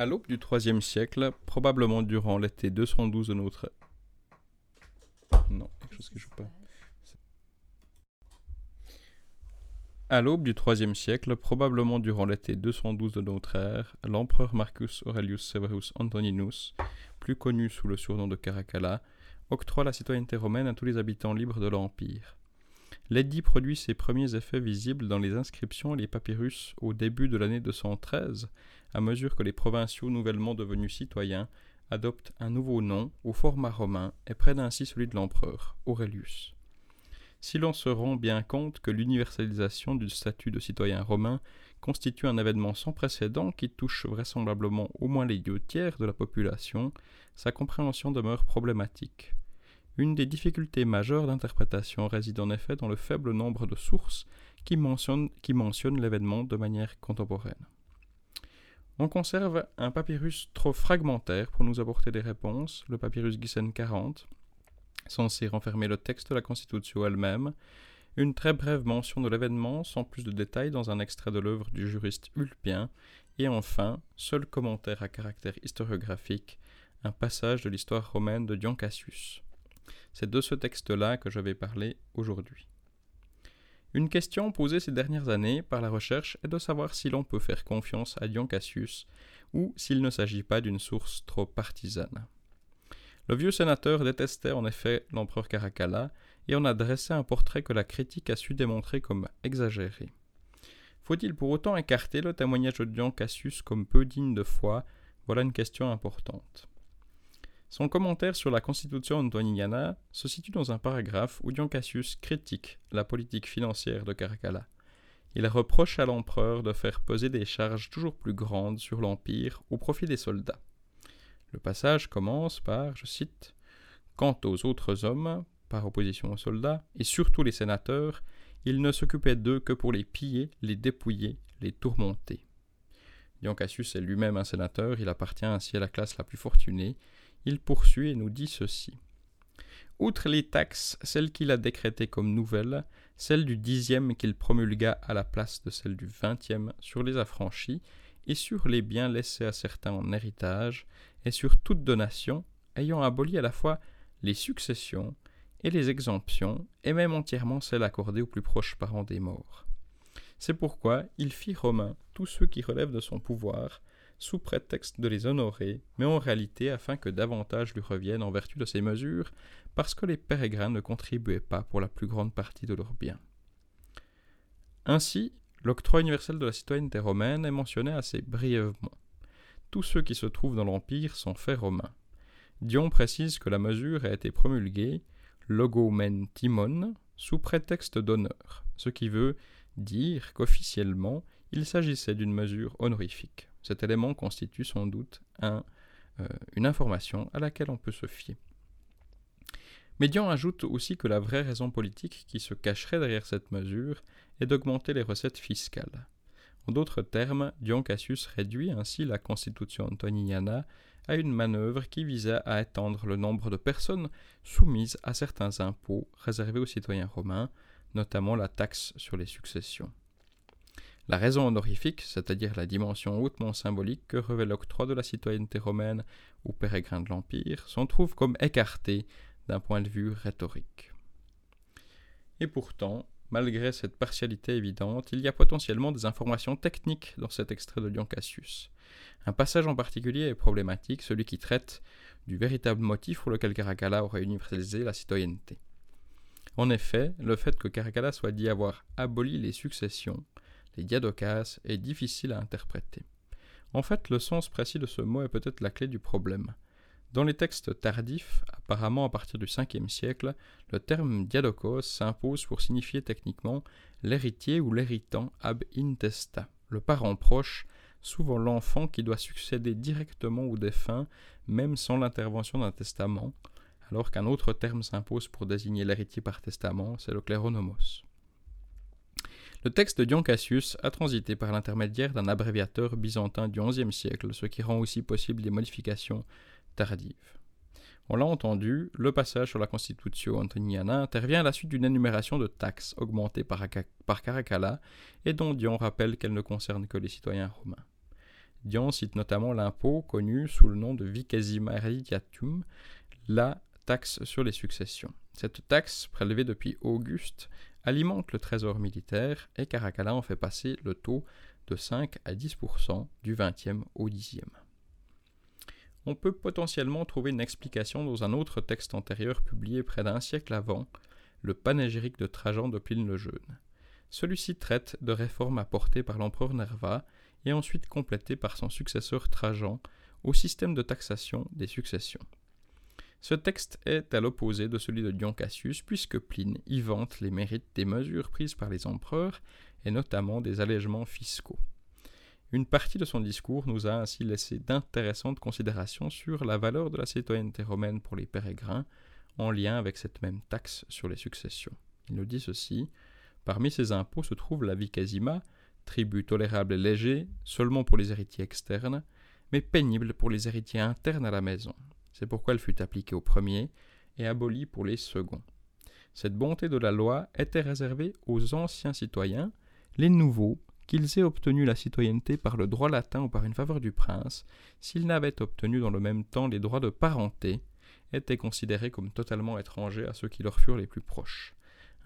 À l'aube du IIIe siècle, probablement durant l'été 212 de notre... Siècle, probablement durant l'été 212 de notre ère, l'empereur Marcus Aurelius Severus Antoninus, plus connu sous le surnom de Caracalla, octroie la citoyenneté romaine à tous les habitants libres de l'Empire. L'édit produit ses premiers effets visibles dans les inscriptions et les papyrus au début de l'année 213, à mesure que les provinciaux nouvellement devenus citoyens adoptent un nouveau nom au format romain et prennent ainsi celui de l'empereur, Aurelius. Si l'on se rend bien compte que l'universalisation du statut de citoyen romain constitue un événement sans précédent qui touche vraisemblablement au moins les deux tiers de la population, sa compréhension demeure problématique. Une des difficultés majeures d'interprétation réside en effet dans le faible nombre de sources qui mentionnent, l'événement de manière contemporaine. On conserve un papyrus trop fragmentaire pour nous apporter des réponses, le papyrus Gissen 40, censé renfermer le texte de la Constitution elle-même, une très brève mention de l'événement sans plus de détails dans un extrait de l'œuvre du juriste Ulpien, et enfin, seul commentaire à caractère historiographique, un passage de l'histoire romaine de Dion Cassius. C'est de ce texte-là que je vais parler aujourd'hui. Une question posée ces dernières années par la recherche est de savoir si l'on peut faire confiance à Dion Cassius ou s'il ne s'agit pas d'une source trop partisane. Le vieux sénateur détestait en effet l'empereur Caracalla et en a dressé un portrait que la critique a su démontrer comme exagéré. Faut-il pour autant écarter le témoignage de Dion Cassius comme peu digne de foi? Voilà une question importante. Son commentaire sur la constitution antoniana se situe dans un paragraphe où Dion Cassius critique la politique financière de Caracalla. Il reproche à l'empereur de faire peser des charges toujours plus grandes sur l'Empire au profit des soldats. Le passage commence par, je cite, Quant aux autres hommes, par opposition aux soldats, et surtout les sénateurs, il ne s'occupait d'eux que pour les piller, les dépouiller, les tourmenter. Dion Cassius est lui-même un sénateur, il appartient ainsi à la classe la plus fortunée, il poursuit et nous dit ceci. Outre les taxes, celles qu'il a décrétées comme nouvelles, celle du dixième qu'il promulgua à la place de celle du vingtième sur les affranchis, et sur les biens laissés à certains en héritage, et sur toute donation, ayant aboli à la fois les successions et les exemptions, et même entièrement celles accordées aux plus proches parents des morts. C'est pourquoi il fit Romain tous ceux qui relèvent de son pouvoir, sous prétexte de les honorer, mais en réalité afin que davantage lui reviennent en vertu de ces mesures, parce que les pérégrins ne contribuaient pas pour la plus grande partie de leurs biens. Ainsi, l'octroi universel de la citoyenneté romaine est mentionné assez brièvement. Tous ceux qui se trouvent dans l'Empire sont faits romains. Dion précise que la mesure a été promulguée logomen timon sous prétexte d'honneur, ce qui veut dire qu'officiellement il s'agissait d'une mesure honorifique. Cet élément constitue sans doute euh, une information à laquelle on peut se fier. Médian ajoute aussi que la vraie raison politique qui se cacherait derrière cette mesure est d'augmenter les recettes fiscales. En d'autres termes, Dion Cassius réduit ainsi la constitution antoniniana à une manœuvre qui visait à étendre le nombre de personnes soumises à certains impôts réservés aux citoyens romains, notamment la taxe sur les successions. La raison honorifique, c'est-à-dire la dimension hautement symbolique que revêt l'octroi de la citoyenneté romaine aux pérégrins de l'Empire, s'en trouve comme écartée d'un point de vue rhétorique. Et pourtant, malgré cette partialité évidente, il y a potentiellement des informations techniques dans cet extrait de Dion Cassius. Un passage en particulier est problématique, celui qui traite du véritable motif pour lequel Caracalla aurait universalisé la citoyenneté. En effet, le fait que Caracalla soit dit avoir aboli les successions les diadocas, est difficile à interpréter. En fait, le sens précis de ce mot est peut-être la clé du problème. Dans les textes tardifs, apparemment à partir du 5e siècle, le terme diadocos s'impose pour signifier techniquement l'héritier ou l'héritant ab intesta, le parent proche, souvent l'enfant qui doit succéder directement au défunt, même sans l'intervention d'un testament, alors qu'un autre terme s'impose pour désigner l'héritier par testament, c'est le cléronomos. Le texte de Dion Cassius a transité par l'intermédiaire d'un abréviateur byzantin du XIe siècle, ce qui rend aussi possible des modifications tardives. On l'a entendu, le passage sur la Constitution antoniana intervient à la suite d'une énumération de taxes augmentées par, Caracalla et dont Dion rappelle qu'elles ne concernent que les citoyens romains. Dion cite notamment l'impôt connu sous le nom de vicesima la taxe sur les successions. Cette taxe, prélevée depuis Auguste, alimente le trésor militaire et Caracalla en fait passer le taux de 5 à 10% du 20e au 10e. On peut potentiellement trouver une explication dans un autre texte antérieur publié près d'un siècle avant, le panégyrique de Trajan de Pline le Jeune. Celui-ci traite de réformes apportées par l'empereur Nerva et ensuite complétées par son successeur Trajan au système de taxation des successions. Ce texte est à l'opposé de celui de Dion Cassius puisque Pline y vante les mérites des mesures prises par les empereurs et notamment des allègements fiscaux. Une partie de son discours nous a ainsi laissé d'intéressantes considérations sur la valeur de la citoyenneté romaine pour les pérégrins en lien avec cette même taxe sur les successions. Il nous dit ceci Parmi ces impôts se trouve la vicasima, tribut tolérable et léger seulement pour les héritiers externes, mais pénible pour les héritiers internes à la maison. C'est pourquoi elle fut appliquée aux premiers et abolie pour les seconds. Cette bonté de la loi était réservée aux anciens citoyens, les nouveaux, qu'ils aient obtenu la citoyenneté par le droit latin ou par une faveur du prince, s'ils n'avaient obtenu dans le même temps les droits de parenté, étaient considérés comme totalement étrangers à ceux qui leur furent les plus proches.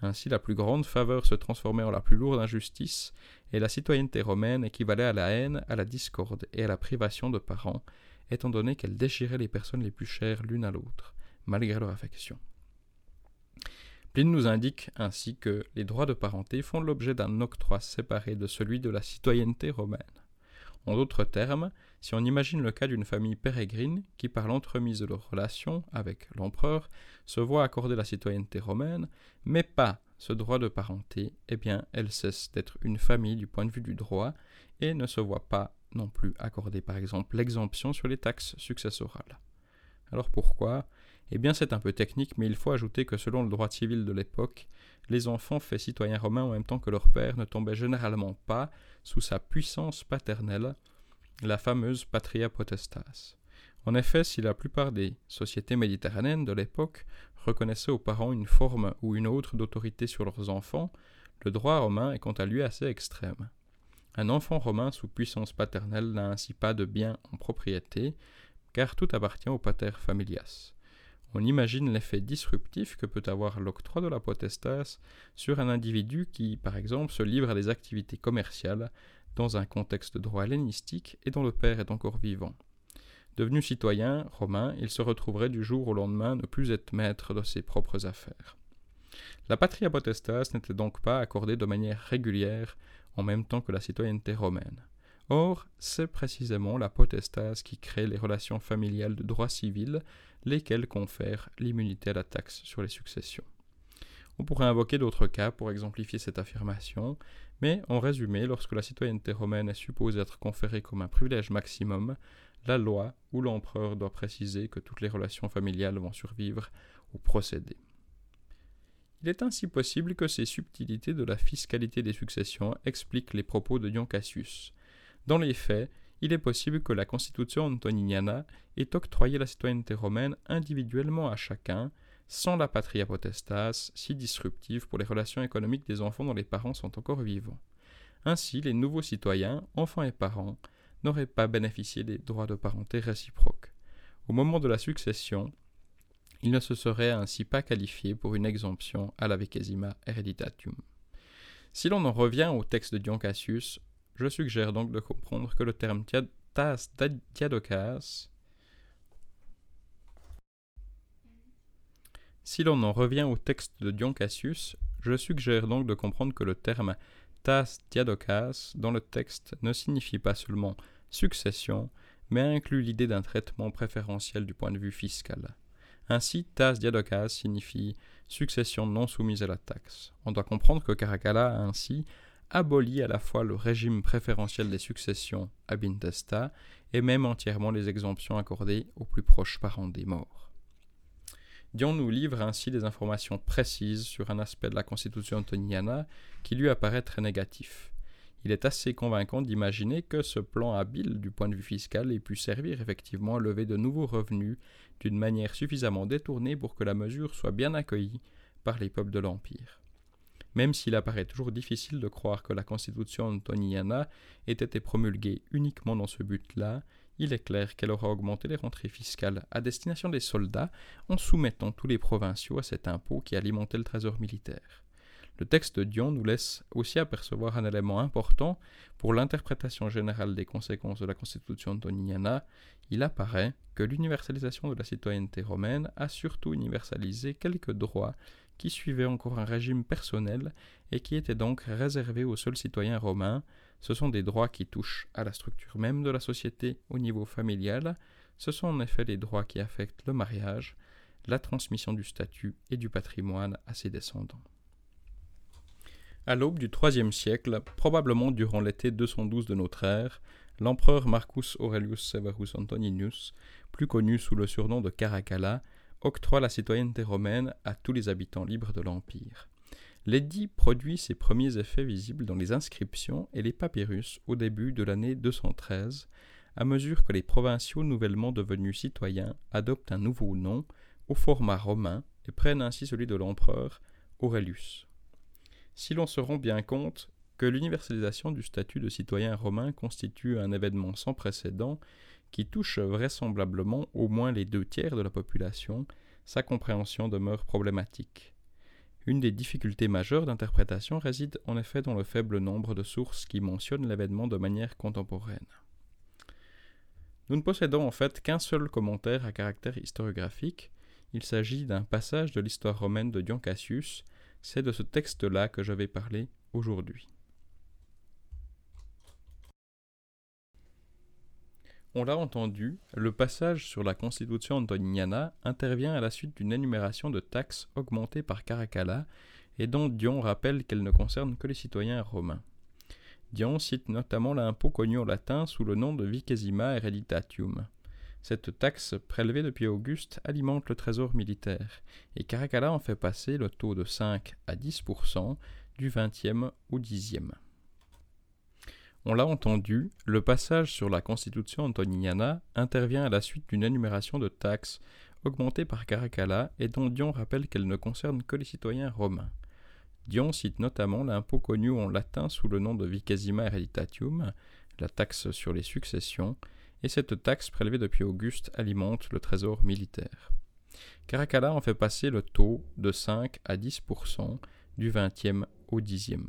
Ainsi la plus grande faveur se transformait en la plus lourde injustice, et la citoyenneté romaine équivalait à la haine, à la discorde et à la privation de parents, étant donné qu'elle déchirait les personnes les plus chères l'une à l'autre, malgré leur affection. Pline nous indique ainsi que les droits de parenté font l'objet d'un octroi séparé de celui de la citoyenneté romaine. En d'autres termes, si on imagine le cas d'une famille pérégrine qui, par l'entremise de leurs relations avec l'empereur, se voit accorder la citoyenneté romaine, mais pas ce droit de parenté, eh bien, elle cesse d'être une famille du point de vue du droit et ne se voit pas non plus accorder, par exemple, l'exemption sur les taxes successorales. Alors pourquoi? Eh bien, c'est un peu technique, mais il faut ajouter que selon le droit civil de l'époque, les enfants faits citoyens romains en même temps que leur père ne tombaient généralement pas sous sa puissance paternelle, la fameuse patria potestas. En effet, si la plupart des sociétés méditerranéennes de l'époque reconnaissaient aux parents une forme ou une autre d'autorité sur leurs enfants, le droit romain est quant à lui assez extrême. Un enfant romain sous puissance paternelle n'a ainsi pas de bien en propriété, car tout appartient au pater familias. On imagine l'effet disruptif que peut avoir l'octroi de la potestas sur un individu qui, par exemple, se livre à des activités commerciales dans un contexte droit hellénistique et dont le père est encore vivant. Devenu citoyen romain, il se retrouverait du jour au lendemain ne plus être maître de ses propres affaires. La patria potestas n'était donc pas accordée de manière régulière en même temps que la citoyenneté romaine. Or, c'est précisément la potestas qui crée les relations familiales de droit civil, lesquelles confèrent l'immunité à la taxe sur les successions. On pourrait invoquer d'autres cas pour exemplifier cette affirmation, mais en résumé, lorsque la citoyenneté romaine est supposée être conférée comme un privilège maximum, la loi ou l'empereur doit préciser que toutes les relations familiales vont survivre ou procéder. Il est ainsi possible que ces subtilités de la fiscalité des successions expliquent les propos de Dion Cassius. Dans les faits, il est possible que la Constitution antoniniana ait octroyé la citoyenneté romaine individuellement à chacun, sans la patria potestas, si disruptive pour les relations économiques des enfants dont les parents sont encore vivants. Ainsi, les nouveaux citoyens, enfants et parents, n'auraient pas bénéficié des droits de parenté réciproques. Au moment de la succession, ils ne se seraient ainsi pas qualifiés pour une exemption à la vicesima hereditatum. Si l'on en revient au texte de Dion Cassius, je suggère donc de comprendre que le terme tas Si l'on en revient au texte de Dion Cassius, je suggère donc de comprendre que le terme tas diadokas dans le texte ne signifie pas seulement succession, mais inclut l'idée d'un traitement préférentiel du point de vue fiscal. Ainsi, tas diadokas signifie succession non soumise à la taxe. On doit comprendre que Caracalla a ainsi aboli à la fois le régime préférentiel des successions ab intesta et même entièrement les exemptions accordées aux plus proches parents des morts. Dion nous livre ainsi des informations précises sur un aspect de la constitution antoniana qui lui apparaît très négatif. Il est assez convaincant d'imaginer que ce plan habile du point de vue fiscal ait pu servir effectivement à lever de nouveaux revenus d'une manière suffisamment détournée pour que la mesure soit bien accueillie par les peuples de l'Empire. même s'il apparaît toujours difficile de croire que la constitution antoniana ait été promulguée uniquement dans ce but-là, il est clair qu'elle aura augmenté les rentrées fiscales à destination des soldats en soumettant tous les provinciaux à cet impôt qui alimentait le trésor militaire. Le texte de Dion nous laisse aussi apercevoir un élément important pour l'interprétation générale des conséquences de la Constitution antoniana. Il apparaît que l'universalisation de la citoyenneté romaine a surtout universalisé quelques droits qui suivaient encore un régime personnel et qui étaient donc réservés aux seuls citoyens romains. Ce sont des droits qui touchent à la structure même de la société au niveau familial. Ce sont en effet des droits qui affectent le mariage, la transmission du statut et du patrimoine à ses descendants. À l'aube du IIIe siècle, probablement durant l'été 212 de notre ère, l'empereur Marcus Aurelius Severus Antoninus, plus connu sous le surnom de Caracalla, octroie la citoyenneté romaine à tous les habitants libres de l'Empire. L'édit produit ses premiers effets visibles dans les inscriptions et les papyrus au début de l'année 213, à mesure que les provinciaux nouvellement devenus citoyens adoptent un nouveau nom au format romain et prennent ainsi celui de l'empereur Aurelius. Si l'on se rend bien compte que l'universalisation du statut de citoyen romain constitue un événement sans précédent qui touche vraisemblablement au moins les deux tiers de la population, sa compréhension demeure problématique. Une des difficultés majeures d'interprétation réside en effet dans le faible nombre de sources qui mentionnent l'événement de manière contemporaine. Nous ne possédons en fait qu'un seul commentaire à caractère historiographique, il s'agit d'un passage de l'histoire romaine de Dion Cassius, c'est de ce texte-là que je vais parler aujourd'hui. On l'a entendu, le passage sur la constitution antoniana intervient à la suite d'une énumération de taxes augmentées par Caracalla et dont Dion rappelle qu'elles ne concernent que les citoyens romains. Dion cite notamment l'impôt connu en latin sous le nom de vicesima hereditatium. Cette taxe prélevée depuis Auguste alimente le trésor militaire, et Caracalla en fait passer le taux de 5 à 10% du 20e au 10e. On l'a entendu, le passage sur la constitution antoniniana intervient à la suite d'une énumération de taxes augmentées par Caracalla et dont Dion rappelle qu'elles ne concernent que les citoyens romains. Dion cite notamment l'impôt connu en latin sous le nom de vicesima hereditatium, la taxe sur les successions, et cette taxe prélevée depuis Auguste alimente le trésor militaire. Caracalla en fait passer le taux de 5 à 10% du 20e au 10e.